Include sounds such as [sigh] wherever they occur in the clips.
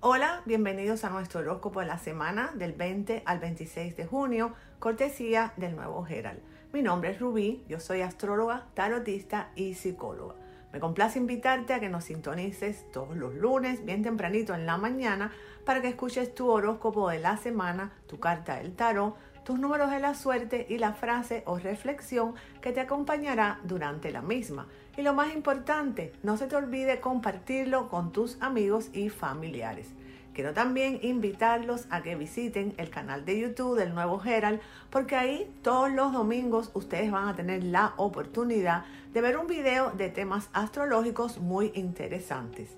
Hola, bienvenidos a nuestro horóscopo de la semana del 20 al 26 de junio, cortesía del nuevo Herald. Mi nombre es Rubí, yo soy astróloga, tarotista y psicóloga. Me complace invitarte a que nos sintonices todos los lunes, bien tempranito en la mañana, para que escuches tu horóscopo de la semana, tu carta del tarot, tus números de la suerte y la frase o reflexión que te acompañará durante la misma. Y lo más importante, no se te olvide compartirlo con tus amigos y familiares. Quiero también invitarlos a que visiten el canal de YouTube del Nuevo Herald, porque ahí todos los domingos ustedes van a tener la oportunidad de ver un video de temas astrológicos muy interesantes.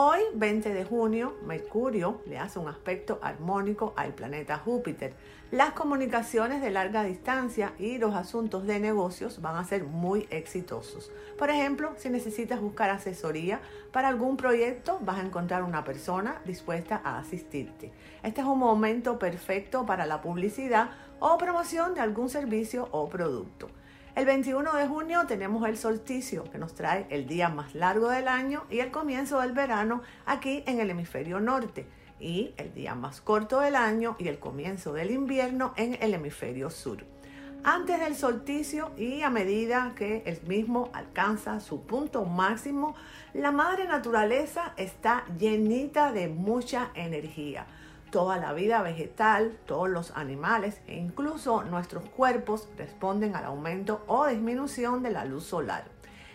Hoy, 20 de junio, Mercurio le hace un aspecto armónico al planeta Júpiter. Las comunicaciones de larga distancia y los asuntos de negocios van a ser muy exitosos. Por ejemplo, si necesitas buscar asesoría para algún proyecto, vas a encontrar una persona dispuesta a asistirte. Este es un momento perfecto para la publicidad o promoción de algún servicio o producto. El 21 de junio tenemos el solsticio, que nos trae el día más largo del año y el comienzo del verano aquí en el hemisferio norte, y el día más corto del año y el comienzo del invierno en el hemisferio sur. Antes del solsticio y a medida que el mismo alcanza su punto máximo, la madre naturaleza está llenita de mucha energía Toda la vida vegetal, todos los animales e incluso nuestros cuerpos responden al aumento o disminución de la luz solar.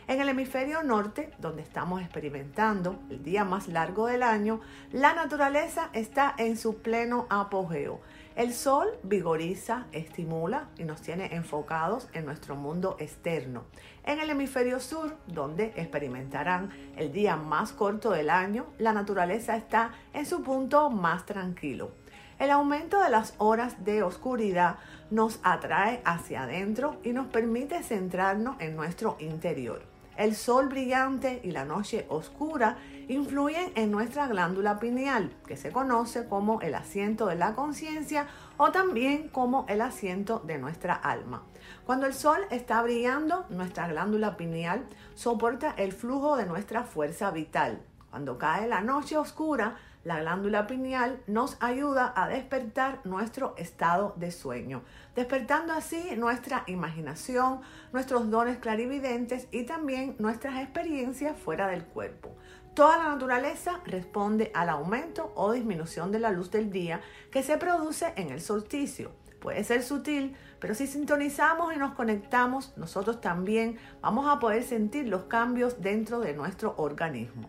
En el hemisferio norte, donde estamos experimentando el día más largo del año, la naturaleza está en su pleno apogeo el sol vigoriza, estimula y nos tiene enfocados en nuestro mundo externo. En el hemisferio sur, donde experimentarán el día más corto del año, la naturaleza está en su punto más tranquilo. El aumento de las horas de oscuridad nos atrae hacia adentro y nos permite centrarnos en nuestro interior. El sol brillante y la noche oscura influyen en nuestra glándula pineal, que se conoce como el asiento de la conciencia o también como el asiento de nuestra alma. Cuando el sol está brillando, nuestra glándula pineal soporta el flujo de nuestra fuerza vital. Cuando cae la noche oscura, la glándula pineal nos ayuda a despertar nuestro estado de sueño, despertando así nuestra imaginación, nuestros dones clarividentes y también nuestras experiencias fuera del cuerpo. Toda la naturaleza responde al aumento o disminución de la luz del día que se produce en el solsticio. Puede ser sutil, pero si sintonizamos y nos conectamos, nosotros también vamos a poder sentir los cambios dentro de nuestro organismo.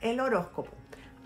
El horóscopo.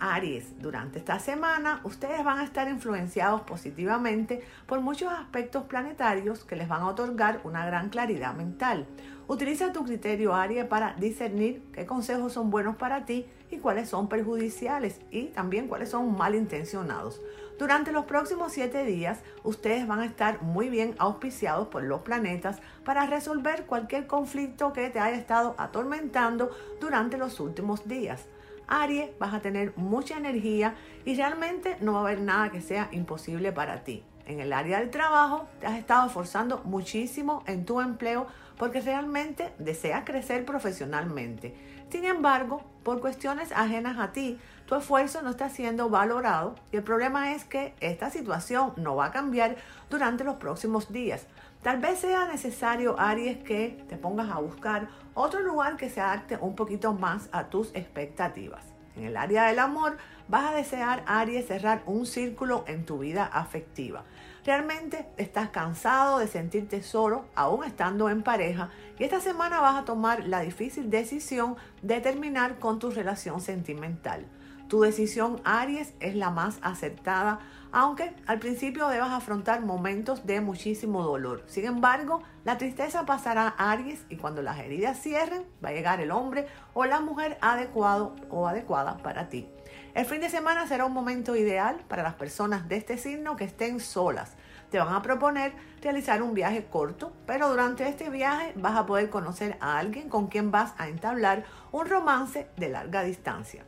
Aries, durante esta semana ustedes van a estar influenciados positivamente por muchos aspectos planetarios que les van a otorgar una gran claridad mental. Utiliza tu criterio Aries para discernir qué consejos son buenos para ti y cuáles son perjudiciales y también cuáles son malintencionados. Durante los próximos siete días ustedes van a estar muy bien auspiciados por los planetas para resolver cualquier conflicto que te haya estado atormentando durante los últimos días. Aries, vas a tener mucha energía y realmente no va a haber nada que sea imposible para ti. En el área del trabajo te has estado esforzando muchísimo en tu empleo porque realmente deseas crecer profesionalmente. Sin embargo, por cuestiones ajenas a ti, tu esfuerzo no está siendo valorado y el problema es que esta situación no va a cambiar durante los próximos días. Tal vez sea necesario, Aries, que te pongas a buscar otro lugar que se adapte un poquito más a tus expectativas. En el área del amor, vas a desear, Aries, cerrar un círculo en tu vida afectiva. Realmente estás cansado de sentirte solo, aún estando en pareja, y esta semana vas a tomar la difícil decisión de terminar con tu relación sentimental. Tu decisión, Aries, es la más acertada, aunque al principio debas afrontar momentos de muchísimo dolor. Sin embargo, la tristeza pasará a Aries y cuando las heridas cierren, va a llegar el hombre o la mujer adecuado o adecuada para ti. El fin de semana será un momento ideal para las personas de este signo que estén solas. Te van a proponer realizar un viaje corto, pero durante este viaje vas a poder conocer a alguien con quien vas a entablar un romance de larga distancia.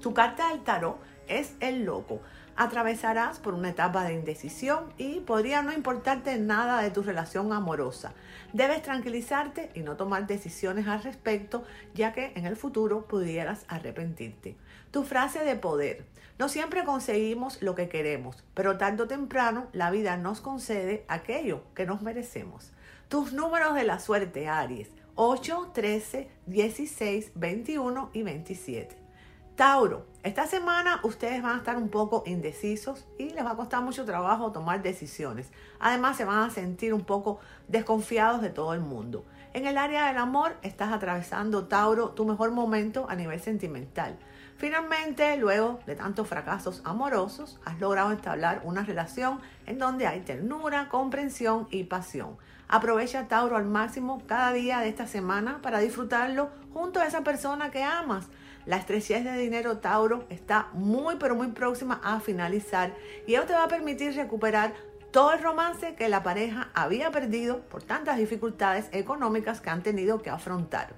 Tu carta del tarot es el loco. Atravesarás por una etapa de indecisión y podría no importarte nada de tu relación amorosa. Debes tranquilizarte y no tomar decisiones al respecto, ya que en el futuro pudieras arrepentirte. Tu frase de poder. No siempre conseguimos lo que queremos, pero tarde o temprano la vida nos concede aquello que nos merecemos. Tus números de la suerte, Aries. 8, 13, 16, 21 y 27. Tauro, esta semana ustedes van a estar un poco indecisos y les va a costar mucho trabajo tomar decisiones. Además se van a sentir un poco desconfiados de todo el mundo. En el área del amor estás atravesando, Tauro, tu mejor momento a nivel sentimental. Finalmente, luego de tantos fracasos amorosos, has logrado establecer una relación en donde hay ternura, comprensión y pasión. Aprovecha Tauro al máximo cada día de esta semana para disfrutarlo junto a esa persona que amas. La estrechez de dinero Tauro está muy pero muy próxima a finalizar y eso te va a permitir recuperar todo el romance que la pareja había perdido por tantas dificultades económicas que han tenido que afrontar.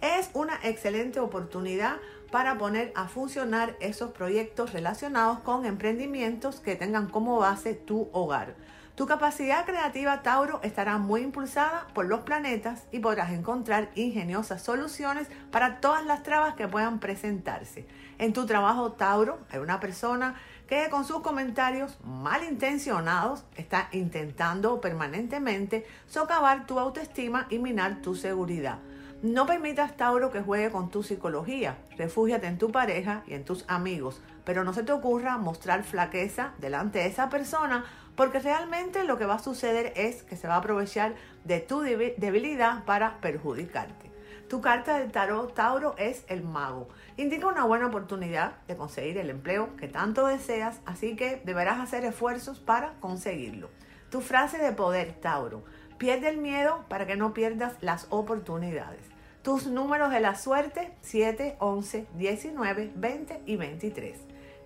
Es una excelente oportunidad para poner a funcionar esos proyectos relacionados con emprendimientos que tengan como base tu hogar. Tu capacidad creativa, Tauro, estará muy impulsada por los planetas y podrás encontrar ingeniosas soluciones para todas las trabas que puedan presentarse. En tu trabajo, Tauro, hay una persona que con sus comentarios malintencionados está intentando permanentemente socavar tu autoestima y minar tu seguridad. No permitas, Tauro, que juegue con tu psicología. Refúgiate en tu pareja y en tus amigos, pero no se te ocurra mostrar flaqueza delante de esa persona porque realmente lo que va a suceder es que se va a aprovechar de tu debilidad para perjudicarte. Tu carta del tarot Tauro es el mago. Indica una buena oportunidad de conseguir el empleo que tanto deseas, así que deberás hacer esfuerzos para conseguirlo. Tu frase de poder Tauro. Pierde el miedo para que no pierdas las oportunidades. Tus números de la suerte 7, 11, 19, 20 y 23.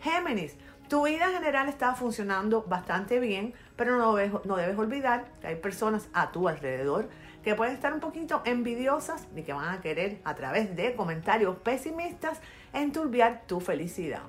Géminis, tu vida en general está funcionando bastante bien, pero no debes, no debes olvidar que hay personas a tu alrededor que pueden estar un poquito envidiosas y que van a querer a través de comentarios pesimistas enturbiar tu felicidad.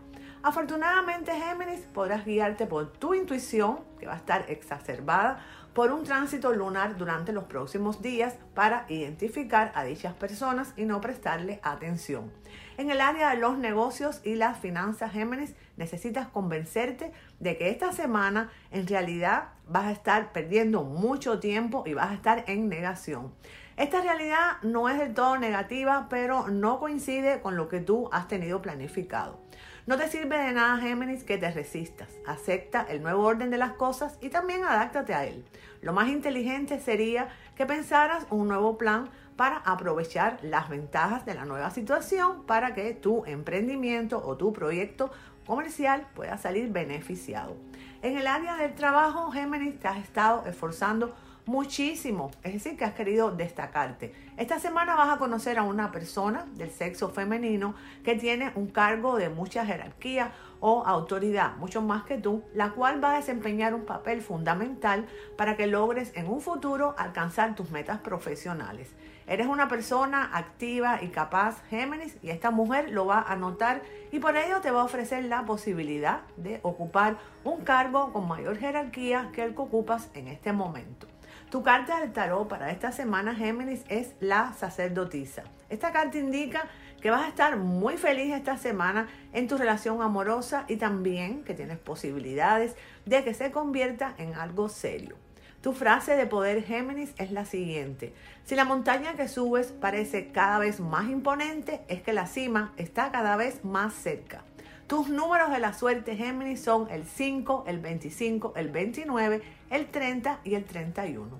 Afortunadamente, Géminis, podrás guiarte por tu intuición, que va a estar exacerbada por un tránsito lunar durante los próximos días para identificar a dichas personas y no prestarle atención. En el área de los negocios y las finanzas Géminis, necesitas convencerte de que esta semana en realidad vas a estar perdiendo mucho tiempo y vas a estar en negación. Esta realidad no es del todo negativa, pero no coincide con lo que tú has tenido planificado. No te sirve de nada, Géminis, que te resistas. Acepta el nuevo orden de las cosas y también adáctate a él. Lo más inteligente sería que pensaras un nuevo plan para aprovechar las ventajas de la nueva situación para que tu emprendimiento o tu proyecto comercial pueda salir beneficiado. En el área del trabajo, Géminis, te has estado esforzando muchísimo, es decir, que has querido destacarte. Esta semana vas a conocer a una persona del sexo femenino que tiene un cargo de mucha jerarquía o autoridad, mucho más que tú, la cual va a desempeñar un papel fundamental para que logres en un futuro alcanzar tus metas profesionales. Eres una persona activa y capaz, Géminis, y esta mujer lo va a notar y por ello te va a ofrecer la posibilidad de ocupar un cargo con mayor jerarquía que el que ocupas en este momento. Tu carta del tarot para esta semana, Géminis, es la sacerdotisa. Esta carta indica que vas a estar muy feliz esta semana en tu relación amorosa y también que tienes posibilidades de que se convierta en algo serio. Tu frase de poder Géminis es la siguiente. Si la montaña que subes parece cada vez más imponente, es que la cima está cada vez más cerca. Tus números de la suerte Géminis son el 5, el 25, el 29, el 30 y el 31.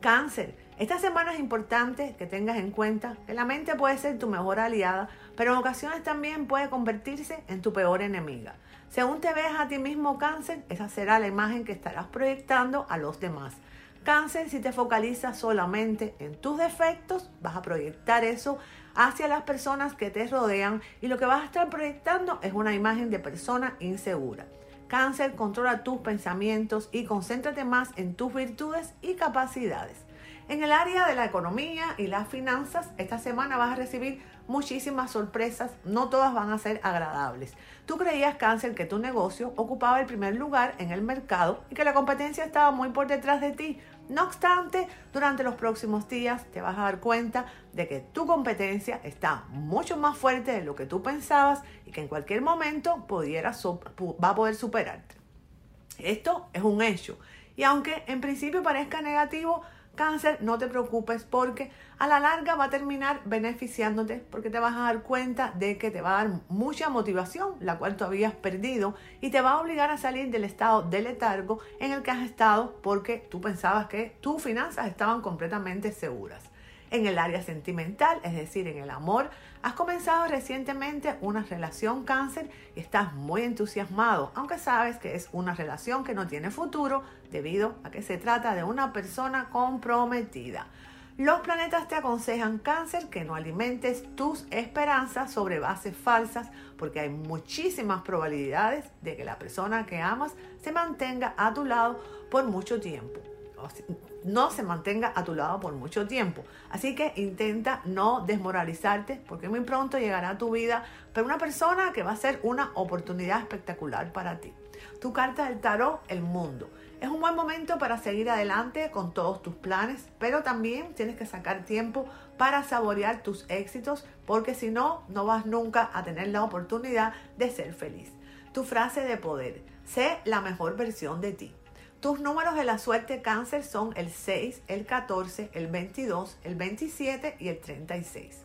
Cáncer. Esta semana es importante que tengas en cuenta que la mente puede ser tu mejor aliada, pero en ocasiones también puede convertirse en tu peor enemiga. Según te veas a ti mismo cáncer, esa será la imagen que estarás proyectando a los demás. Cáncer, si te focalizas solamente en tus defectos, vas a proyectar eso hacia las personas que te rodean y lo que vas a estar proyectando es una imagen de persona insegura. Cáncer, controla tus pensamientos y concéntrate más en tus virtudes y capacidades. En el área de la economía y las finanzas, esta semana vas a recibir muchísimas sorpresas, no todas van a ser agradables. Tú creías, cáncer, que tu negocio ocupaba el primer lugar en el mercado y que la competencia estaba muy por detrás de ti. No obstante, durante los próximos días te vas a dar cuenta de que tu competencia está mucho más fuerte de lo que tú pensabas y que en cualquier momento pudiera, va a poder superarte. Esto es un hecho. Y aunque en principio parezca negativo, cáncer, no te preocupes porque a la larga va a terminar beneficiándote porque te vas a dar cuenta de que te va a dar mucha motivación, la cual tú habías perdido, y te va a obligar a salir del estado de letargo en el que has estado porque tú pensabas que tus finanzas estaban completamente seguras en el área sentimental, es decir, en el amor. Has comenzado recientemente una relación cáncer y estás muy entusiasmado, aunque sabes que es una relación que no tiene futuro debido a que se trata de una persona comprometida. Los planetas te aconsejan cáncer que no alimentes tus esperanzas sobre bases falsas porque hay muchísimas probabilidades de que la persona que amas se mantenga a tu lado por mucho tiempo no se mantenga a tu lado por mucho tiempo. Así que intenta no desmoralizarte porque muy pronto llegará a tu vida, pero una persona que va a ser una oportunidad espectacular para ti. Tu carta del tarot, el mundo. Es un buen momento para seguir adelante con todos tus planes, pero también tienes que sacar tiempo para saborear tus éxitos porque si no, no vas nunca a tener la oportunidad de ser feliz. Tu frase de poder, sé la mejor versión de ti. Tus números de la suerte cáncer son el 6, el 14, el 22, el 27 y el 36.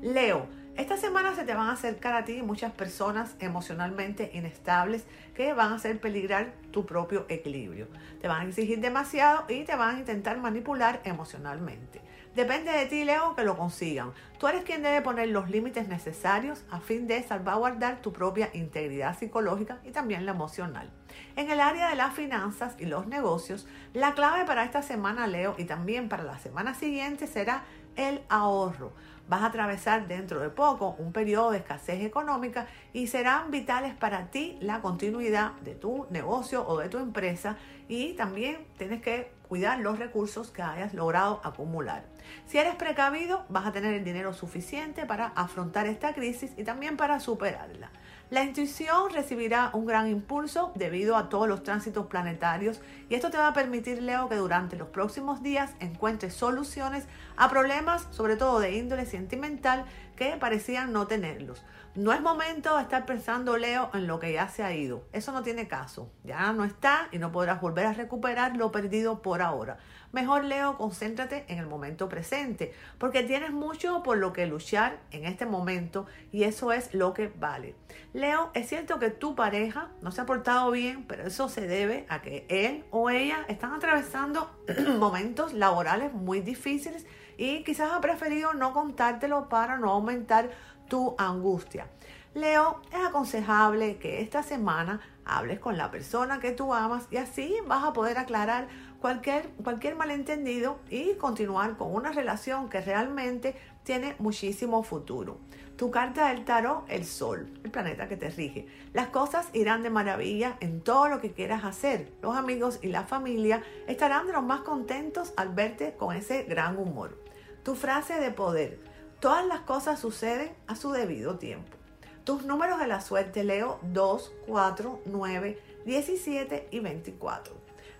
Leo, esta semana se te van a acercar a ti muchas personas emocionalmente inestables que van a hacer peligrar tu propio equilibrio. Te van a exigir demasiado y te van a intentar manipular emocionalmente. Depende de ti, Leo, que lo consigan. Tú eres quien debe poner los límites necesarios a fin de salvaguardar tu propia integridad psicológica y también la emocional. En el área de las finanzas y los negocios, la clave para esta semana, Leo, y también para la semana siguiente será el ahorro. Vas a atravesar dentro de poco un periodo de escasez económica y serán vitales para ti la continuidad de tu negocio o de tu empresa y también tienes que cuidar los recursos que hayas logrado acumular. Si eres precavido, vas a tener el dinero suficiente para afrontar esta crisis y también para superarla. La intuición recibirá un gran impulso debido a todos los tránsitos planetarios y esto te va a permitir, Leo, que durante los próximos días encuentres soluciones a problemas, sobre todo de índole sentimental, que parecían no tenerlos. No es momento de estar pensando, Leo, en lo que ya se ha ido. Eso no tiene caso. Ya no está y no podrás volver a recuperar lo perdido por ahora. Mejor, Leo, concéntrate en el momento presente, porque tienes mucho por lo que luchar en este momento y eso es lo que vale. Leo, es cierto que tu pareja no se ha portado bien, pero eso se debe a que él o ella están atravesando [clears throat] momentos laborales muy difíciles y quizás ha preferido no contártelo para no aumentar tu angustia. Leo, es aconsejable que esta semana hables con la persona que tú amas y así vas a poder aclarar cualquier, cualquier malentendido y continuar con una relación que realmente tiene muchísimo futuro. Tu carta del tarot, el sol, el planeta que te rige. Las cosas irán de maravilla en todo lo que quieras hacer. Los amigos y la familia estarán de los más contentos al verte con ese gran humor. Tu frase de poder. Todas las cosas suceden a su debido tiempo. Tus números de la suerte, Leo, 2, 4, 9, 17 y 24.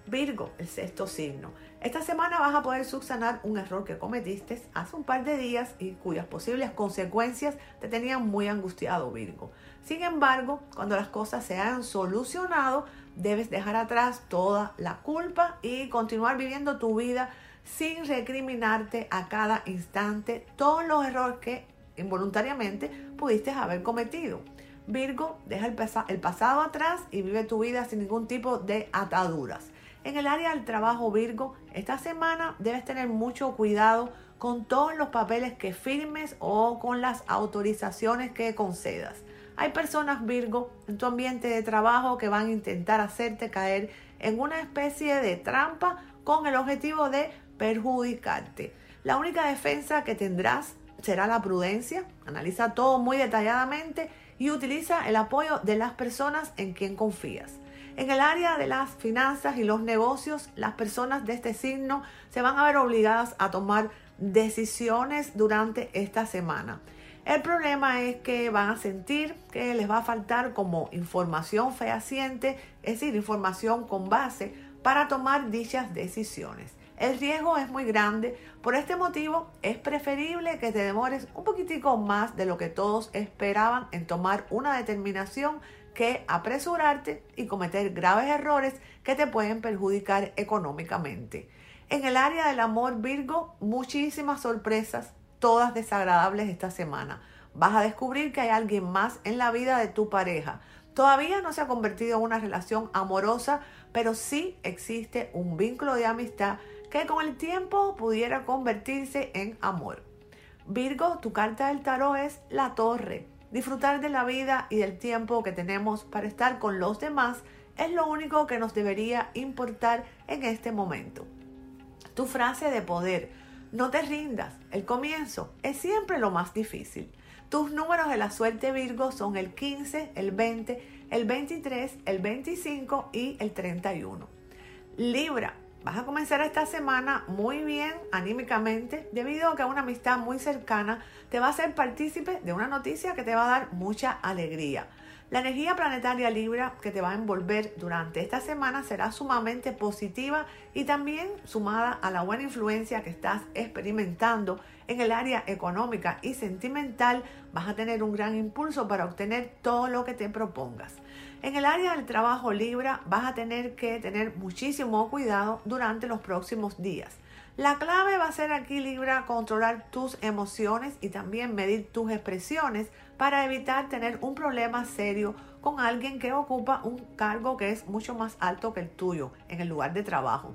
Virgo, el sexto signo. Esta semana vas a poder subsanar un error que cometiste hace un par de días y cuyas posibles consecuencias te tenían muy angustiado, Virgo. Sin embargo, cuando las cosas se hayan solucionado, debes dejar atrás toda la culpa y continuar viviendo tu vida sin recriminarte a cada instante todos los errores que involuntariamente pudiste haber cometido. Virgo, deja el, pasado atrás y vive tu vida sin ningún tipo de ataduras. En el área del trabajo Virgo, esta semana debes tener mucho cuidado con todos los papeles que firmes o con las autorizaciones que concedas. Hay personas Virgo en tu ambiente de trabajo que van a intentar hacerte caer en una especie de trampa con el objetivo de perjudicarte. La única defensa que tendrás será la prudencia. Analiza todo muy detalladamente y utiliza el apoyo de las personas en quien confías. En el área de las finanzas y los negocios, las personas de este signo se van a ver obligadas a tomar decisiones durante esta semana. El problema es que van a sentir que les va a faltar como información fehaciente, es decir, información con base para tomar dichas decisiones. El riesgo es muy grande, por este motivo es preferible que te demores un poquitico más de lo que todos esperaban en tomar una determinación que apresurarte y cometer graves errores que te pueden perjudicar económicamente. En el área del amor Virgo, muchísimas sorpresas, todas desagradables esta semana. Vas a descubrir que hay alguien más en la vida de tu pareja. Todavía no se ha convertido en una relación amorosa, pero sí existe un vínculo de amistad que con el tiempo pudiera convertirse en amor. Virgo, tu carta del tarot es la torre. Disfrutar de la vida y del tiempo que tenemos para estar con los demás es lo único que nos debería importar en este momento. Tu frase de poder, no te rindas, el comienzo es siempre lo más difícil. Tus números de la suerte Virgo son el 15, el 20, el 23, el 25 y el 31. Libra, Vas a comenzar esta semana muy bien anímicamente debido a que una amistad muy cercana te va a hacer partícipe de una noticia que te va a dar mucha alegría. La energía planetaria Libra que te va a envolver durante esta semana será sumamente positiva y también sumada a la buena influencia que estás experimentando en el área económica y sentimental, vas a tener un gran impulso para obtener todo lo que te propongas. En el área del trabajo Libra vas a tener que tener muchísimo cuidado durante los próximos días. La clave va a ser aquí Libra controlar tus emociones y también medir tus expresiones para evitar tener un problema serio con alguien que ocupa un cargo que es mucho más alto que el tuyo en el lugar de trabajo.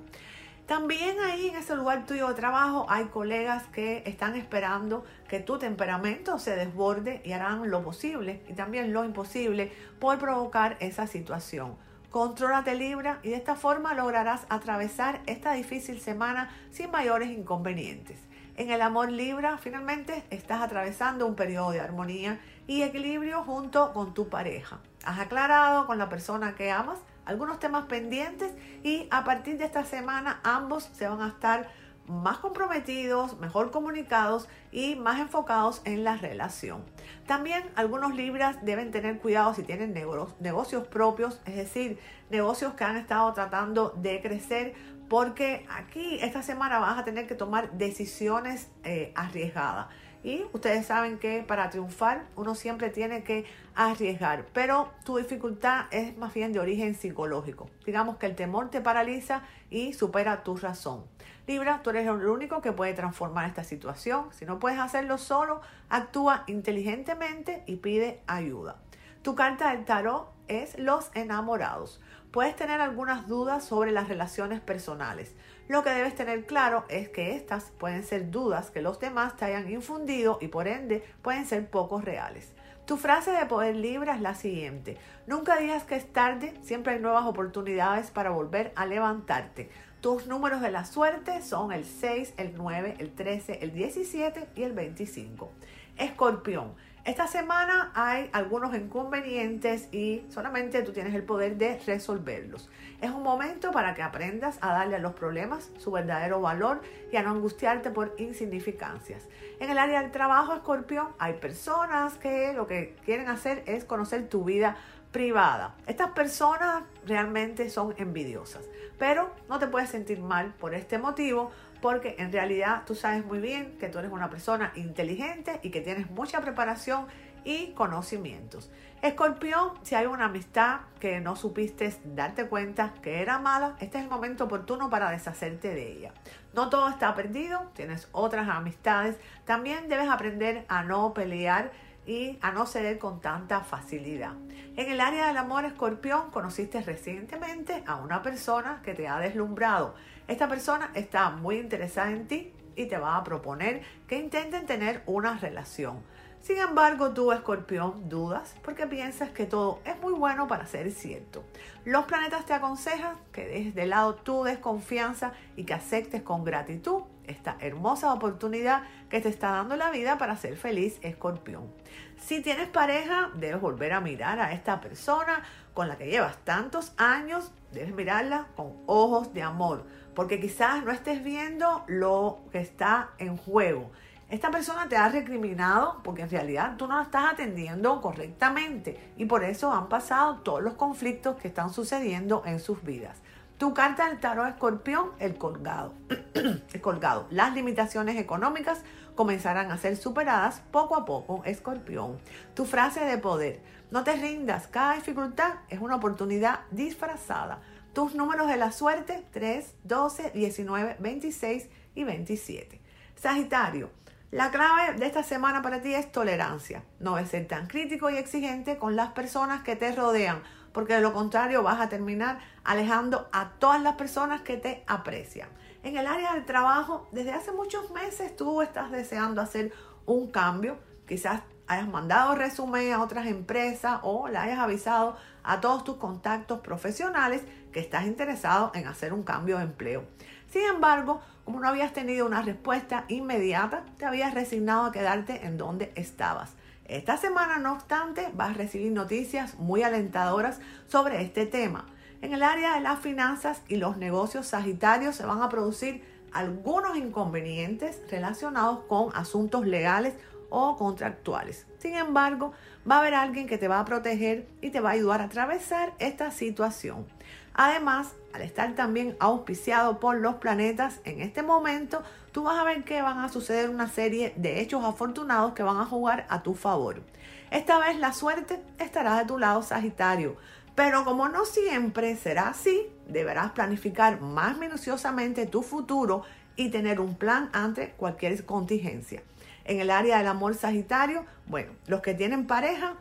También ahí en ese lugar tuyo de trabajo hay colegas que están esperando que tu temperamento se desborde y harán lo posible y también lo imposible por provocar esa situación. Contrólate Libra y de esta forma lograrás atravesar esta difícil semana sin mayores inconvenientes. En el amor Libra, finalmente estás atravesando un periodo de armonía y equilibrio junto con tu pareja. Has aclarado con la persona que amas algunos temas pendientes y a partir de esta semana ambos se van a estar más comprometidos, mejor comunicados y más enfocados en la relación. También algunos libras deben tener cuidado si tienen negocios propios, es decir, negocios que han estado tratando de crecer, porque aquí esta semana vas a tener que tomar decisiones eh, arriesgadas. Y ustedes saben que para triunfar uno siempre tiene que arriesgar, pero tu dificultad es más bien de origen psicológico. Digamos que el temor te paraliza y supera tu razón. Libra, tú eres el único que puede transformar esta situación. Si no puedes hacerlo solo, actúa inteligentemente y pide ayuda. Tu carta del tarot es los enamorados. Puedes tener algunas dudas sobre las relaciones personales. Lo que debes tener claro es que estas pueden ser dudas que los demás te hayan infundido y por ende pueden ser poco reales. Tu frase de poder libre es la siguiente. Nunca digas que es tarde, siempre hay nuevas oportunidades para volver a levantarte. Tus números de la suerte son el 6, el 9, el 13, el 17 y el 25. Escorpión. Esta semana hay algunos inconvenientes y solamente tú tienes el poder de resolverlos. Es un momento para que aprendas a darle a los problemas su verdadero valor y a no angustiarte por insignificancias. En el área del trabajo, escorpión, hay personas que lo que quieren hacer es conocer tu vida privada. Estas personas realmente son envidiosas, pero no te puedes sentir mal por este motivo porque en realidad tú sabes muy bien que tú eres una persona inteligente y que tienes mucha preparación y conocimientos. Escorpión, si hay una amistad que no supiste darte cuenta que era mala, este es el momento oportuno para deshacerte de ella. No todo está perdido, tienes otras amistades. También debes aprender a no pelear y a no ceder con tanta facilidad. En el área del amor escorpión conociste recientemente a una persona que te ha deslumbrado. Esta persona está muy interesada en ti y te va a proponer que intenten tener una relación. Sin embargo, tú, escorpión, dudas porque piensas que todo es muy bueno para ser cierto. Los planetas te aconsejan que dejes de lado tu desconfianza y que aceptes con gratitud esta hermosa oportunidad que te está dando la vida para ser feliz, escorpión. Si tienes pareja, debes volver a mirar a esta persona con la que llevas tantos años, debes mirarla con ojos de amor, porque quizás no estés viendo lo que está en juego esta persona te ha recriminado porque en realidad tú no la estás atendiendo correctamente y por eso han pasado todos los conflictos que están sucediendo en sus vidas. Tu carta del tarot escorpión, el colgado. [clears throat] el colgado. Las limitaciones económicas comenzarán a ser superadas poco a poco, escorpión. Tu frase de poder. No te rindas. Cada dificultad es una oportunidad disfrazada. Tus números de la suerte, 3, 12, 19, 26 y 27. Sagitario. La clave de esta semana para ti es tolerancia. No debes ser tan crítico y exigente con las personas que te rodean, porque de lo contrario vas a terminar alejando a todas las personas que te aprecian. En el área del trabajo, desde hace muchos meses tú estás deseando hacer un cambio. Quizás hayas mandado resumen a otras empresas o le hayas avisado a todos tus contactos profesionales que estás interesado en hacer un cambio de empleo. Sin embargo, como no habías tenido una respuesta inmediata, te habías resignado a quedarte en donde estabas. Esta semana, no obstante, vas a recibir noticias muy alentadoras sobre este tema. En el área de las finanzas y los negocios sagitarios se van a producir algunos inconvenientes relacionados con asuntos legales o contractuales. Sin embargo, va a haber alguien que te va a proteger y te va a ayudar a atravesar esta situación. Además, al estar también auspiciado por los planetas en este momento, tú vas a ver que van a suceder una serie de hechos afortunados que van a jugar a tu favor. Esta vez la suerte estará de tu lado, Sagitario. Pero como no siempre será así, deberás planificar más minuciosamente tu futuro y tener un plan ante cualquier contingencia. En el área del amor Sagitario, bueno, los que tienen pareja,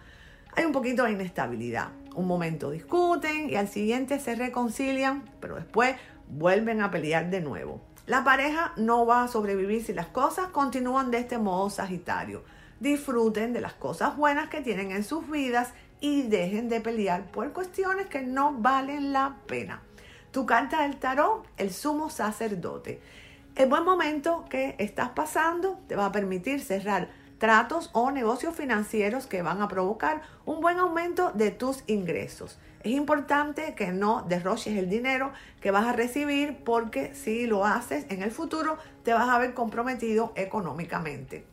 hay un poquito de inestabilidad un momento discuten y al siguiente se reconcilian, pero después vuelven a pelear de nuevo. La pareja no va a sobrevivir si las cosas continúan de este modo Sagitario. Disfruten de las cosas buenas que tienen en sus vidas y dejen de pelear por cuestiones que no valen la pena. Tu carta del tarot, el sumo sacerdote. El buen momento que estás pasando te va a permitir cerrar tratos o negocios financieros que van a provocar un buen aumento de tus ingresos. Es importante que no derroches el dinero que vas a recibir porque si lo haces en el futuro te vas a ver comprometido económicamente.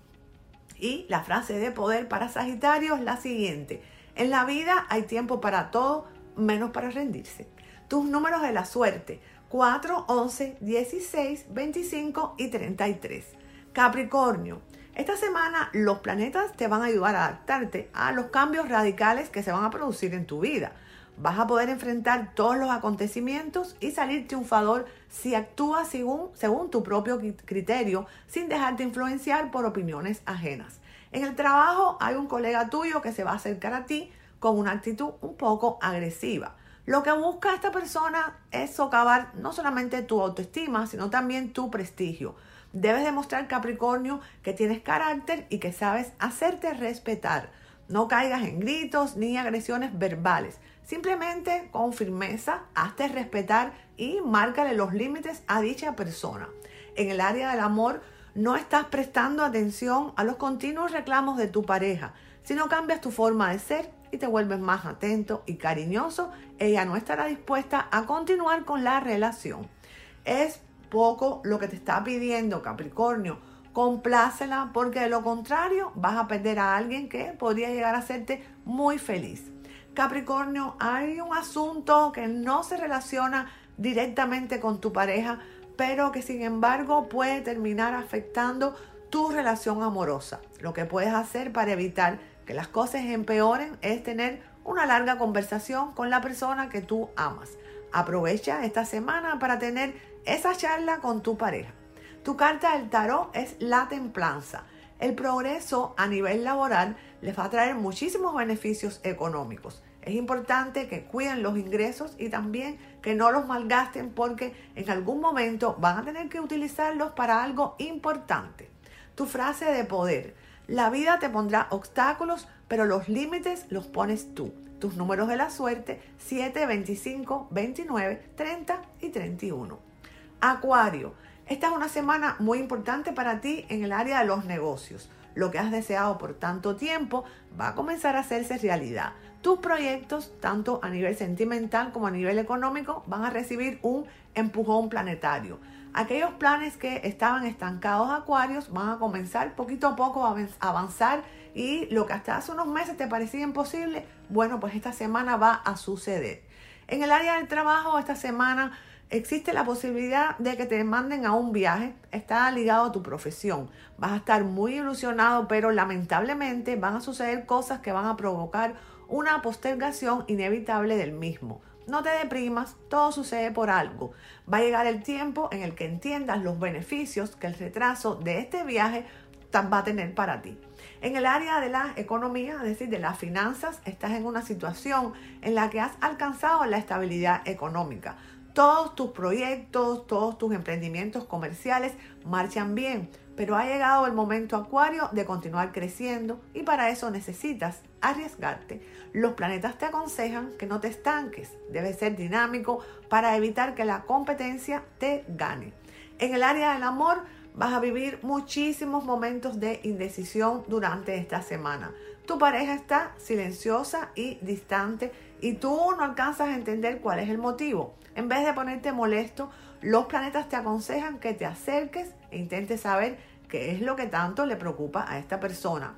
Y la frase de poder para Sagitario es la siguiente. En la vida hay tiempo para todo menos para rendirse. Tus números de la suerte 4, 11, 16, 25 y 33. Capricornio, esta semana los planetas te van a ayudar a adaptarte a los cambios radicales que se van a producir en tu vida. Vas a poder enfrentar todos los acontecimientos y salir triunfador si actúas según, según tu propio criterio sin dejarte influenciar por opiniones ajenas. En el trabajo hay un colega tuyo que se va a acercar a ti con una actitud un poco agresiva. Lo que busca esta persona es socavar no solamente tu autoestima, sino también tu prestigio. Debes demostrar, Capricornio, que tienes carácter y que sabes hacerte respetar. No caigas en gritos ni agresiones verbales. Simplemente con firmeza, hazte respetar y márcale los límites a dicha persona. En el área del amor, no estás prestando atención a los continuos reclamos de tu pareja. Si no cambias tu forma de ser y te vuelves más atento y cariñoso, ella no estará dispuesta a continuar con la relación. Es poco lo que te está pidiendo Capricornio. Complácela porque de lo contrario vas a perder a alguien que podría llegar a hacerte muy feliz. Capricornio, hay un asunto que no se relaciona directamente con tu pareja, pero que sin embargo puede terminar afectando tu relación amorosa. Lo que puedes hacer para evitar que las cosas empeoren es tener una larga conversación con la persona que tú amas. Aprovecha esta semana para tener esa charla con tu pareja. Tu carta del tarot es la templanza. El progreso a nivel laboral les va a traer muchísimos beneficios económicos. Es importante que cuiden los ingresos y también que no los malgasten porque en algún momento van a tener que utilizarlos para algo importante. Tu frase de poder. La vida te pondrá obstáculos, pero los límites los pones tú tus números de la suerte 7, 25, 29, 30 y 31. Acuario, esta es una semana muy importante para ti en el área de los negocios. Lo que has deseado por tanto tiempo va a comenzar a hacerse realidad. Tus proyectos, tanto a nivel sentimental como a nivel económico, van a recibir un empujón planetario. Aquellos planes que estaban estancados acuarios van a comenzar poquito a poco a avanzar y lo que hasta hace unos meses te parecía imposible, bueno, pues esta semana va a suceder. En el área del trabajo, esta semana existe la posibilidad de que te manden a un viaje, está ligado a tu profesión. Vas a estar muy ilusionado, pero lamentablemente van a suceder cosas que van a provocar una postergación inevitable del mismo. No te deprimas, todo sucede por algo. Va a llegar el tiempo en el que entiendas los beneficios que el retraso de este viaje va a tener para ti. En el área de la economía, es decir, de las finanzas, estás en una situación en la que has alcanzado la estabilidad económica. Todos tus proyectos, todos tus emprendimientos comerciales marchan bien, pero ha llegado el momento acuario de continuar creciendo y para eso necesitas arriesgarte. Los planetas te aconsejan que no te estanques, debes ser dinámico para evitar que la competencia te gane. En el área del amor vas a vivir muchísimos momentos de indecisión durante esta semana. Tu pareja está silenciosa y distante y tú no alcanzas a entender cuál es el motivo. En vez de ponerte molesto, los planetas te aconsejan que te acerques e intentes saber qué es lo que tanto le preocupa a esta persona.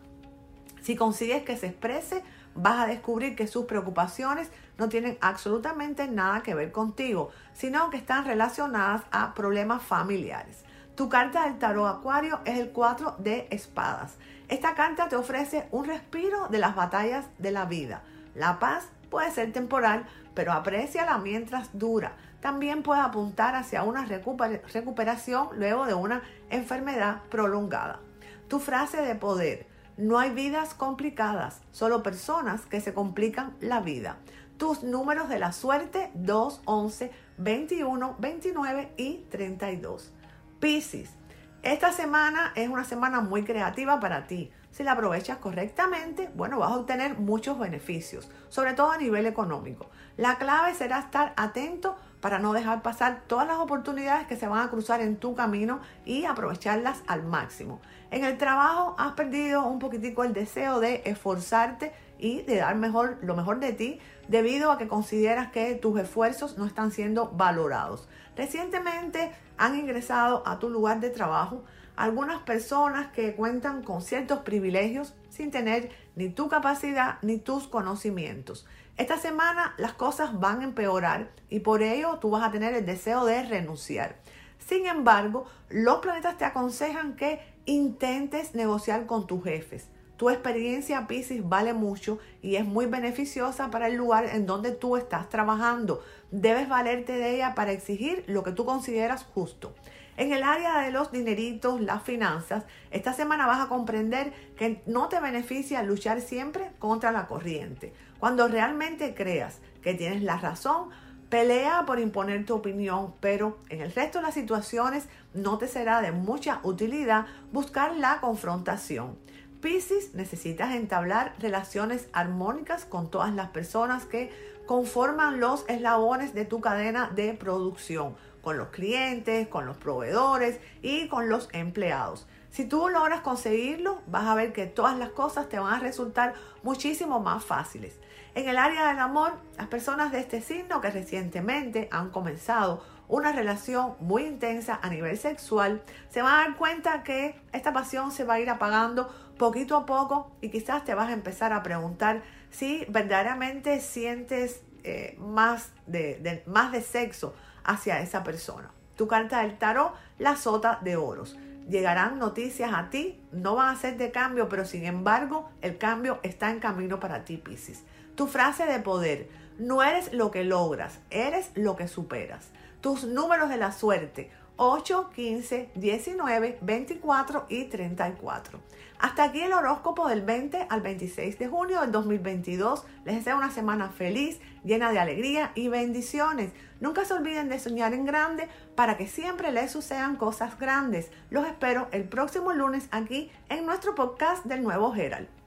Si consigues que se exprese, vas a descubrir que sus preocupaciones no tienen absolutamente nada que ver contigo, sino que están relacionadas a problemas familiares. Tu carta del tarot acuario es el 4 de espadas. Esta carta te ofrece un respiro de las batallas de la vida. La paz puede ser temporal, pero apréciala mientras dura. También puede apuntar hacia una recuperación luego de una enfermedad prolongada. Tu frase de poder. No hay vidas complicadas, solo personas que se complican la vida. Tus números de la suerte 2, 11, 21, 29 y 32. Piscis. Esta semana es una semana muy creativa para ti. Si la aprovechas correctamente, bueno, vas a obtener muchos beneficios, sobre todo a nivel económico. La clave será estar atento para no dejar pasar todas las oportunidades que se van a cruzar en tu camino y aprovecharlas al máximo. En el trabajo has perdido un poquitico el deseo de esforzarte y de dar mejor, lo mejor de ti debido a que consideras que tus esfuerzos no están siendo valorados. Recientemente han ingresado a tu lugar de trabajo algunas personas que cuentan con ciertos privilegios sin tener ni tu capacidad ni tus conocimientos. Esta semana las cosas van a empeorar y por ello tú vas a tener el deseo de renunciar. Sin embargo, los planetas te aconsejan que intentes negociar con tus jefes. Tu experiencia Pisces vale mucho y es muy beneficiosa para el lugar en donde tú estás trabajando. Debes valerte de ella para exigir lo que tú consideras justo. En el área de los dineritos, las finanzas, esta semana vas a comprender que no te beneficia luchar siempre contra la corriente. Cuando realmente creas que tienes la razón, pelea por imponer tu opinión, pero en el resto de las situaciones no te será de mucha utilidad buscar la confrontación. Piscis, necesitas entablar relaciones armónicas con todas las personas que conforman los eslabones de tu cadena de producción, con los clientes, con los proveedores y con los empleados. Si tú logras conseguirlo, vas a ver que todas las cosas te van a resultar muchísimo más fáciles. En el área del amor, las personas de este signo que recientemente han comenzado una relación muy intensa a nivel sexual, se van a dar cuenta que esta pasión se va a ir apagando poquito a poco y quizás te vas a empezar a preguntar si verdaderamente sientes eh, más, de, más de sexo hacia esa persona. Tu carta del tarot, la sota de oros. Llegarán noticias a ti, no van a ser de cambio, pero sin embargo el cambio está en camino para ti, Pisces. Tu frase de poder, no eres lo que logras, eres lo que superas. Tus números de la suerte, 8, 15, 19, 24 y 34. Hasta aquí el horóscopo del 20 al 26 de junio del 2022. Les deseo una semana feliz, llena de alegría y bendiciones. Nunca se olviden de soñar en grande para que siempre les sucedan cosas grandes. Los espero el próximo lunes aquí en nuestro podcast del nuevo Herald.